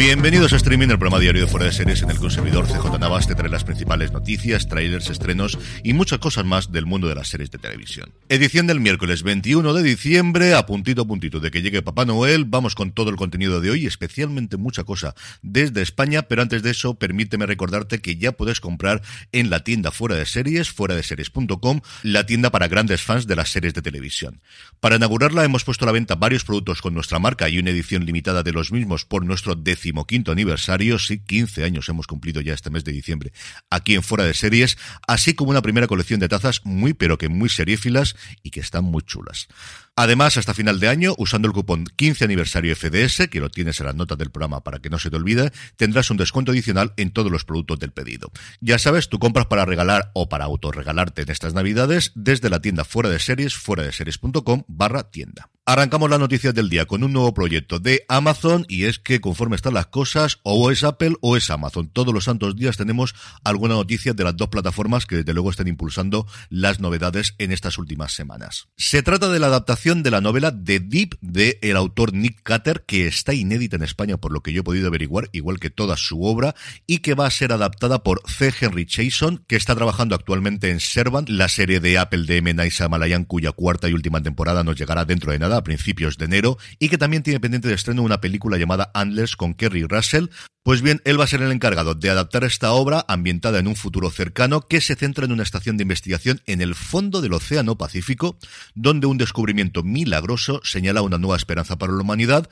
Bienvenidos a Streaming, el programa diario de Fuera de Series en el consumidor CJ Navas te trae las principales noticias, trailers, estrenos y muchas cosas más del mundo de las series de televisión. Edición del miércoles 21 de diciembre, a puntito a puntito de que llegue Papá Noel, vamos con todo el contenido de hoy, especialmente mucha cosa desde España, pero antes de eso, permíteme recordarte que ya puedes comprar en la tienda Fuera de Series, fuera de series.com, la tienda para grandes fans de las series de televisión. Para inaugurarla hemos puesto a la venta varios productos con nuestra marca y una edición limitada de los mismos por nuestro décimo quinto aniversario, sí, 15 años hemos cumplido ya este mes de diciembre, aquí en Fuera de Series, así como una primera colección de tazas muy pero que muy seriéfilas y que están muy chulas. Además, hasta final de año, usando el cupón 15 aniversario FDS, que lo tienes en las notas del programa para que no se te olvide, tendrás un descuento adicional en todos los productos del pedido. Ya sabes, tú compras para regalar o para autorregalarte en estas navidades desde la tienda fuera de series, fuera de series.com barra tienda. Arrancamos las noticias del día con un nuevo proyecto de Amazon y es que conforme están las cosas, o es Apple o es Amazon. Todos los santos días tenemos alguna noticia de las dos plataformas que desde luego están impulsando las novedades en estas últimas semanas. Se trata de la adaptación de la novela The Deep de el autor Nick Cutter que está inédita en España por lo que yo he podido averiguar, igual que toda su obra, y que va a ser adaptada por C. Henry Chason, que está trabajando actualmente en Servant, la serie de Apple de M. Night Malayan cuya cuarta y última temporada nos llegará dentro de nada a principios de enero y que también tiene pendiente de estreno una película llamada Antlers con Kerry Russell. Pues bien, él va a ser el encargado de adaptar esta obra ambientada en un futuro cercano que se centra en una estación de investigación en el fondo del Océano Pacífico, donde un descubrimiento milagroso señala una nueva esperanza para la humanidad,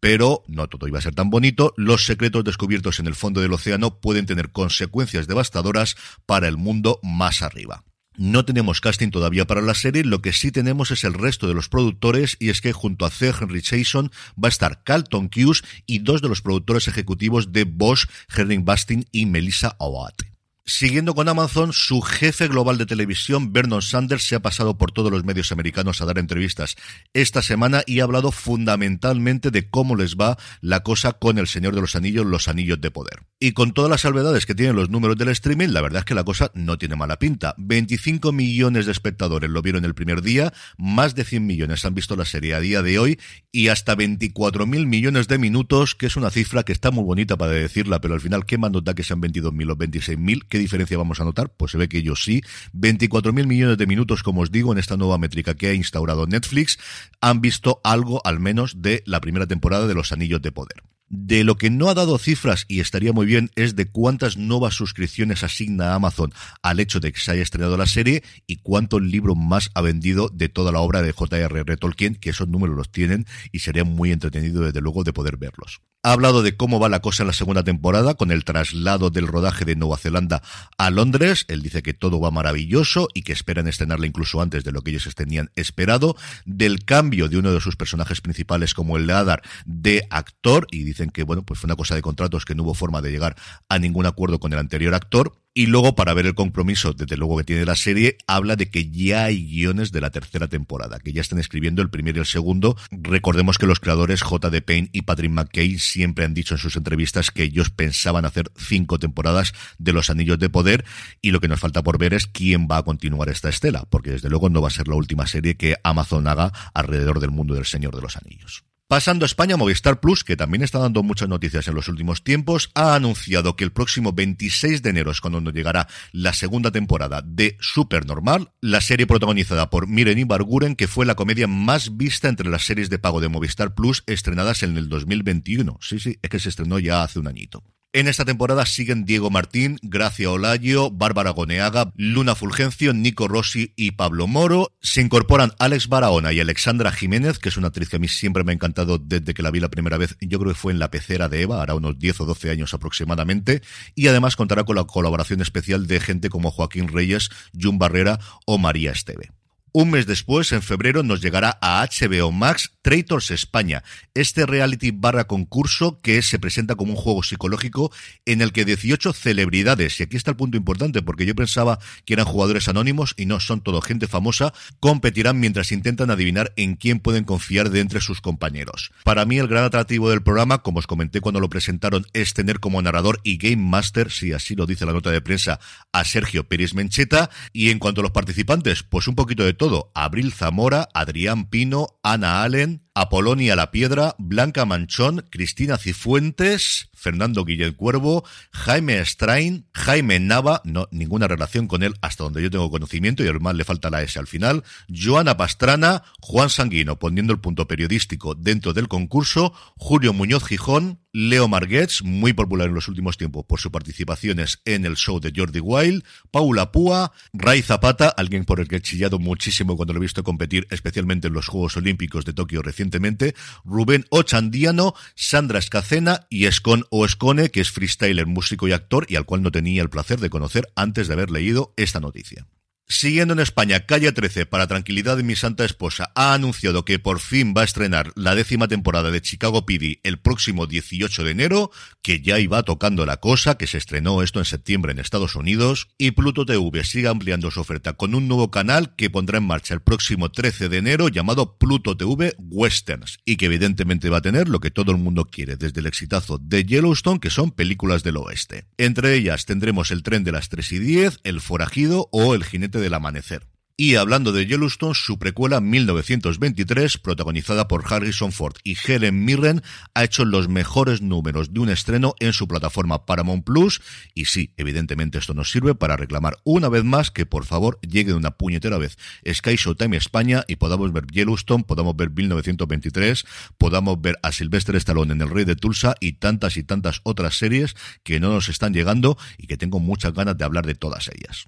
pero no todo iba a ser tan bonito. Los secretos descubiertos en el fondo del océano pueden tener consecuencias devastadoras para el mundo más arriba. No tenemos casting todavía para la serie, lo que sí tenemos es el resto de los productores y es que junto a C. Henry Jason va a estar Carlton Cuse y dos de los productores ejecutivos de Bosch, Herring Bastin y Melissa Awat. Siguiendo con Amazon, su jefe global de televisión, Vernon Sanders, se ha pasado por todos los medios americanos a dar entrevistas esta semana y ha hablado fundamentalmente de cómo les va la cosa con El Señor de los Anillos, los Anillos de Poder. Y con todas las salvedades que tienen los números del streaming, la verdad es que la cosa no tiene mala pinta. 25 millones de espectadores lo vieron el primer día, más de 100 millones han visto la serie a día de hoy y hasta 24 mil millones de minutos, que es una cifra que está muy bonita para decirla, pero al final, ¿qué más da que sean 22.000 o 26.000? ¿Qué diferencia vamos a notar? Pues se ve que ellos sí. 24.000 millones de minutos, como os digo, en esta nueva métrica que ha instaurado Netflix, han visto algo al menos de la primera temporada de Los Anillos de Poder. De lo que no ha dado cifras, y estaría muy bien, es de cuántas nuevas suscripciones asigna Amazon al hecho de que se haya estrenado la serie y cuántos libros más ha vendido de toda la obra de J.R.R. Tolkien, que esos números los tienen y sería muy entretenido desde luego de poder verlos. Ha hablado de cómo va la cosa en la segunda temporada con el traslado del rodaje de Nueva Zelanda a Londres. Él dice que todo va maravilloso y que esperan estrenarla incluso antes de lo que ellos tenían esperado. Del cambio de uno de sus personajes principales como el Adar de actor y dicen que bueno, pues fue una cosa de contratos que no hubo forma de llegar a ningún acuerdo con el anterior actor. Y luego, para ver el compromiso, desde luego que tiene la serie, habla de que ya hay guiones de la tercera temporada, que ya están escribiendo el primero y el segundo. Recordemos que los creadores J.D. Payne y Patrick McKay siempre han dicho en sus entrevistas que ellos pensaban hacer cinco temporadas de Los Anillos de Poder y lo que nos falta por ver es quién va a continuar esta estela, porque desde luego no va a ser la última serie que Amazon haga alrededor del mundo del Señor de los Anillos. Pasando a España, Movistar Plus, que también está dando muchas noticias en los últimos tiempos, ha anunciado que el próximo 26 de enero es cuando llegará la segunda temporada de Supernormal, la serie protagonizada por Miren Ibarguren, que fue la comedia más vista entre las series de pago de Movistar Plus estrenadas en el 2021. Sí, sí, es que se estrenó ya hace un añito. En esta temporada siguen Diego Martín, Gracia Olayo, Bárbara Goneaga, Luna Fulgencio, Nico Rossi y Pablo Moro. Se incorporan Alex Barahona y Alexandra Jiménez, que es una actriz que a mí siempre me ha encantado desde que la vi la primera vez. Yo creo que fue en La Pecera de Eva, hará unos 10 o 12 años aproximadamente. Y además contará con la colaboración especial de gente como Joaquín Reyes, Jun Barrera o María Esteve. Un mes después, en febrero, nos llegará a HBO Max Traitors España, este reality barra concurso que se presenta como un juego psicológico en el que 18 celebridades, y aquí está el punto importante porque yo pensaba que eran jugadores anónimos y no son todo gente famosa, competirán mientras intentan adivinar en quién pueden confiar de entre sus compañeros. Para mí el gran atractivo del programa, como os comenté cuando lo presentaron, es tener como narrador y game master, si así lo dice la nota de prensa, a Sergio Pérez Mencheta, y en cuanto a los participantes, pues un poquito de todo. Abril Zamora, Adrián Pino, Ana Allen, Apolonia La Piedra, Blanca Manchón, Cristina Cifuentes, Fernando Guillén Cuervo, Jaime Strain, Jaime Nava, no, ninguna relación con él hasta donde yo tengo conocimiento y además le falta la S al final, Joana Pastrana, Juan Sanguino poniendo el punto periodístico dentro del concurso, Julio Muñoz Gijón, Leo Marguets, muy popular en los últimos tiempos por sus participaciones en el show de Jordi Wild, Paula Púa, Ray Zapata, alguien por el que he chillado muchísimo cuando lo he visto competir, especialmente en los Juegos Olímpicos de Tokio recientemente, Rubén Ochandiano, Sandra Escacena y Escon o Escone, que es freestyler, músico y actor y al cual no tenía el placer de conocer antes de haber leído esta noticia. Siguiendo en España, Calle 13, para tranquilidad de mi santa esposa, ha anunciado que por fin va a estrenar la décima temporada de Chicago PD el próximo 18 de enero, que ya iba tocando la cosa, que se estrenó esto en septiembre en Estados Unidos, y Pluto TV sigue ampliando su oferta con un nuevo canal que pondrá en marcha el próximo 13 de enero llamado Pluto TV Westerns, y que evidentemente va a tener lo que todo el mundo quiere, desde el exitazo de Yellowstone, que son películas del oeste. Entre ellas tendremos el tren de las 3 y 10, el forajido o el jinete del amanecer. Y hablando de Yellowstone, su precuela 1923, protagonizada por Harrison Ford y Helen Mirren, ha hecho los mejores números de un estreno en su plataforma Paramount Plus. Y sí, evidentemente esto nos sirve para reclamar una vez más que por favor llegue de una puñetera vez Sky Showtime España y podamos ver Yellowstone, podamos ver 1923, podamos ver a Sylvester Stallone en El Rey de Tulsa y tantas y tantas otras series que no nos están llegando y que tengo muchas ganas de hablar de todas ellas.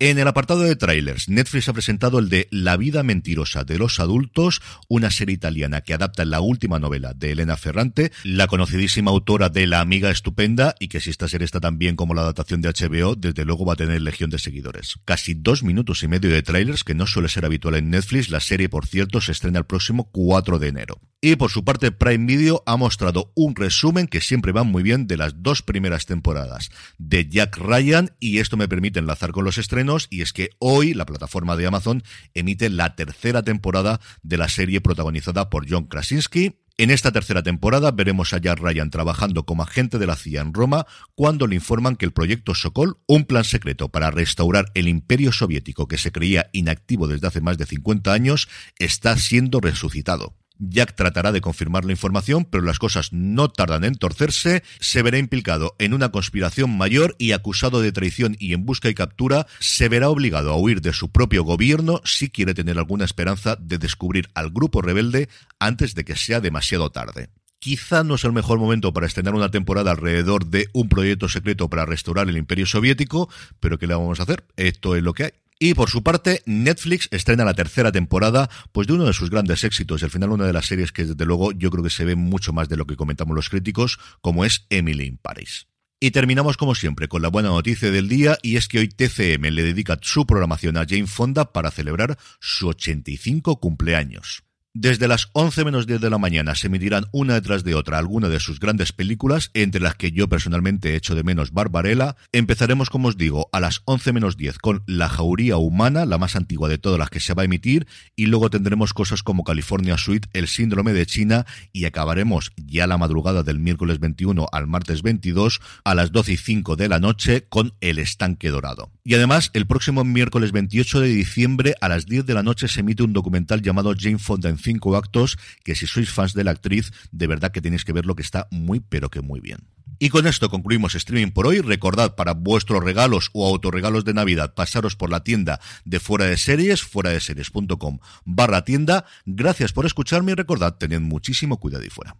En el apartado de trailers, Netflix ha presentado el de La vida mentirosa de los adultos, una serie italiana que adapta la última novela de Elena Ferrante, la conocidísima autora de La amiga estupenda, y que si esta serie está tan bien como la adaptación de HBO, desde luego va a tener legión de seguidores. Casi dos minutos y medio de trailers, que no suele ser habitual en Netflix, la serie, por cierto, se estrena el próximo 4 de enero. Y por su parte, Prime Video ha mostrado un resumen que siempre va muy bien de las dos primeras temporadas de Jack Ryan, y esto me permite enlazar con los estrenos y es que hoy la plataforma de Amazon emite la tercera temporada de la serie protagonizada por John Krasinski, en esta tercera temporada veremos a Jack Ryan trabajando como agente de la CIA en Roma cuando le informan que el proyecto Sokol, un plan secreto para restaurar el imperio soviético que se creía inactivo desde hace más de 50 años, está siendo resucitado. Jack tratará de confirmar la información, pero las cosas no tardan en torcerse. Se verá implicado en una conspiración mayor y acusado de traición y en busca y captura, se verá obligado a huir de su propio gobierno si quiere tener alguna esperanza de descubrir al grupo rebelde antes de que sea demasiado tarde. Quizá no es el mejor momento para estrenar una temporada alrededor de un proyecto secreto para restaurar el imperio soviético, pero ¿qué le vamos a hacer? Esto es lo que hay. Y por su parte, Netflix estrena la tercera temporada, pues de uno de sus grandes éxitos, y al final una de las series que desde luego yo creo que se ve mucho más de lo que comentamos los críticos, como es Emily in Paris. Y terminamos como siempre con la buena noticia del día y es que hoy TCM le dedica su programación a Jane Fonda para celebrar su 85 cumpleaños. Desde las 11 menos 10 de la mañana se emitirán una detrás de otra alguna de sus grandes películas, entre las que yo personalmente echo de menos Barbarella. Empezaremos, como os digo, a las 11 menos 10 con La Jauría Humana, la más antigua de todas las que se va a emitir, y luego tendremos cosas como California Suite, El Síndrome de China, y acabaremos ya la madrugada del miércoles 21 al martes 22 a las 12 y 5 de la noche con El Estanque Dorado. Y además, el próximo miércoles 28 de diciembre a las 10 de la noche se emite un documental llamado Jane Fonda en cinco actos, que si sois fans de la actriz, de verdad que tenéis que ver lo que está muy, pero que muy bien. Y con esto concluimos streaming por hoy. Recordad para vuestros regalos o autorregalos de Navidad pasaros por la tienda de fuera de series, fuera de series.com barra tienda. Gracias por escucharme y recordad, tened muchísimo cuidado y fuera.